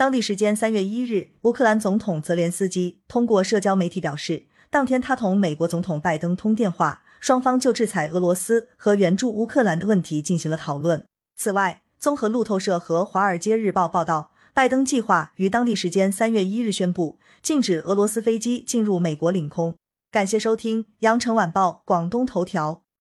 当地时间三月一日乌克兰总统泽连斯基通过社交媒体表示当天他同美国总统拜登通电话双方就制裁俄罗斯和援助乌克兰的问题进行了讨论。此外综合路透社和华尔街日报报道拜登计划于当地时间三月一日宣布禁止俄罗斯飞机进入美国领空。感谢收听羊城晚报广东头条。